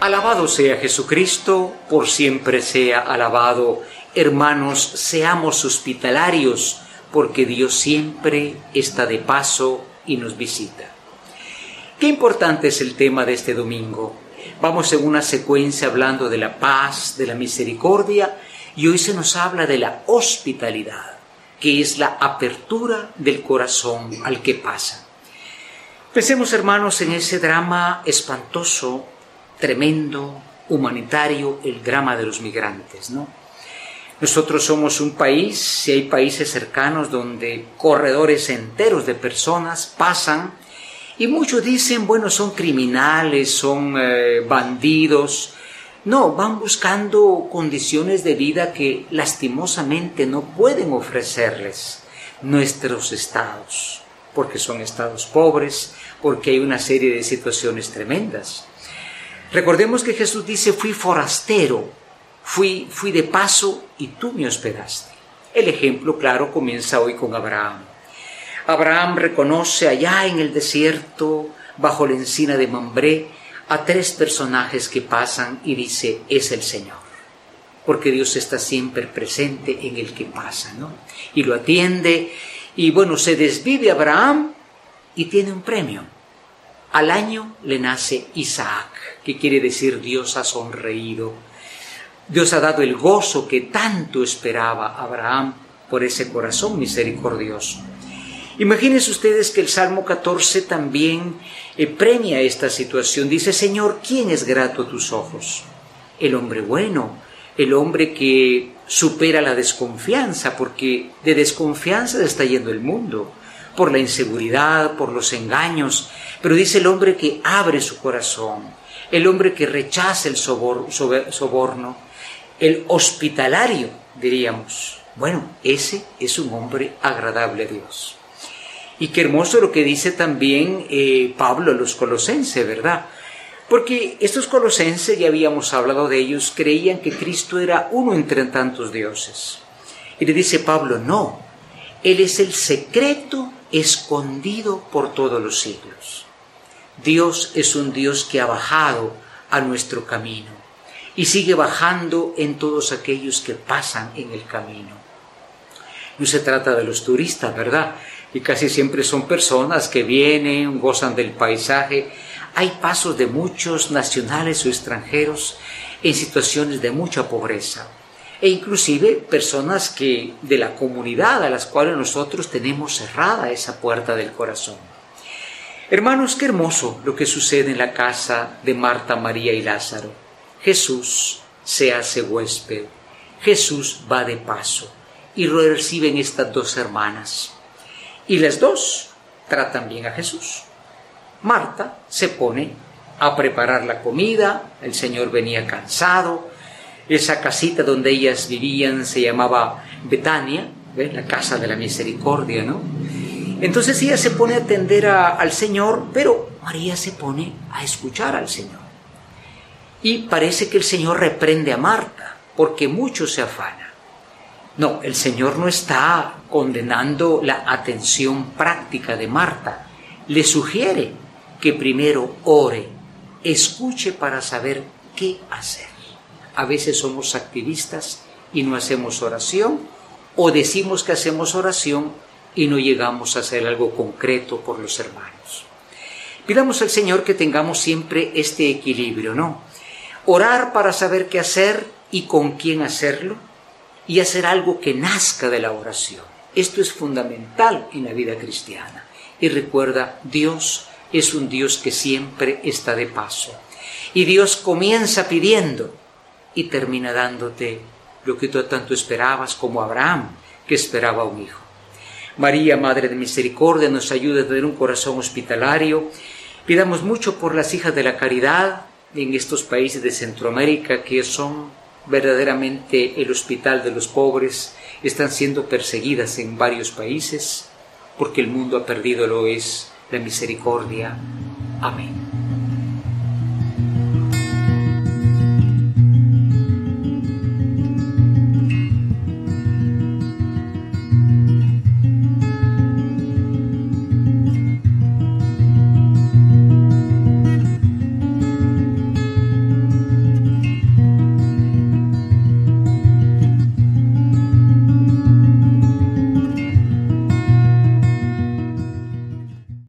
Alabado sea Jesucristo, por siempre sea alabado. Hermanos, seamos hospitalarios, porque Dios siempre está de paso y nos visita. Qué importante es el tema de este domingo. Vamos en una secuencia hablando de la paz, de la misericordia, y hoy se nos habla de la hospitalidad, que es la apertura del corazón al que pasa. Pensemos, hermanos, en ese drama espantoso tremendo, humanitario, el drama de los migrantes, ¿no? Nosotros somos un país, si hay países cercanos donde corredores enteros de personas pasan y muchos dicen, bueno, son criminales, son eh, bandidos. No, van buscando condiciones de vida que lastimosamente no pueden ofrecerles nuestros estados, porque son estados pobres, porque hay una serie de situaciones tremendas. Recordemos que Jesús dice, fui forastero, fui, fui de paso y tú me hospedaste. El ejemplo claro comienza hoy con Abraham. Abraham reconoce allá en el desierto, bajo la encina de Mambré, a tres personajes que pasan y dice, es el Señor. Porque Dios está siempre presente en el que pasa, ¿no? Y lo atiende, y bueno, se desvive Abraham y tiene un premio. Al año le nace Isaac que quiere decir Dios ha sonreído. Dios ha dado el gozo que tanto esperaba Abraham por ese corazón misericordioso. Imagínense ustedes que el Salmo 14 también eh, premia esta situación. Dice, Señor, ¿quién es grato a tus ojos? El hombre bueno, el hombre que supera la desconfianza, porque de desconfianza está yendo el mundo, por la inseguridad, por los engaños, pero dice el hombre que abre su corazón, el hombre que rechaza el soborno, el hospitalario, diríamos. Bueno, ese es un hombre agradable a Dios. Y qué hermoso lo que dice también eh, Pablo a los colosenses, ¿verdad? Porque estos colosenses, ya habíamos hablado de ellos, creían que Cristo era uno entre tantos dioses. Y le dice Pablo, no, Él es el secreto escondido por todos los siglos. Dios es un Dios que ha bajado a nuestro camino y sigue bajando en todos aquellos que pasan en el camino. No se trata de los turistas, ¿verdad? Y casi siempre son personas que vienen, gozan del paisaje. Hay pasos de muchos nacionales o extranjeros en situaciones de mucha pobreza e inclusive personas que de la comunidad a las cuales nosotros tenemos cerrada esa puerta del corazón. Hermanos, qué hermoso lo que sucede en la casa de Marta, María y Lázaro. Jesús se hace huésped, Jesús va de paso y lo reciben estas dos hermanas. Y las dos tratan bien a Jesús. Marta se pone a preparar la comida, el Señor venía cansado, esa casita donde ellas vivían se llamaba Betania, la casa de la misericordia, ¿no? Entonces ella se pone a atender al Señor, pero María se pone a escuchar al Señor. Y parece que el Señor reprende a Marta, porque mucho se afana. No, el Señor no está condenando la atención práctica de Marta. Le sugiere que primero ore, escuche para saber qué hacer. A veces somos activistas y no hacemos oración, o decimos que hacemos oración y no llegamos a hacer algo concreto por los hermanos. Pidamos al Señor que tengamos siempre este equilibrio, ¿no? Orar para saber qué hacer y con quién hacerlo y hacer algo que nazca de la oración. Esto es fundamental en la vida cristiana. Y recuerda, Dios es un Dios que siempre está de paso. Y Dios comienza pidiendo y termina dándote lo que tú tanto esperabas como Abraham, que esperaba un hijo. María, Madre de Misericordia, nos ayude a tener un corazón hospitalario. Pidamos mucho por las hijas de la caridad en estos países de Centroamérica que son verdaderamente el hospital de los pobres, están siendo perseguidas en varios países porque el mundo ha perdido lo es la misericordia. Amén.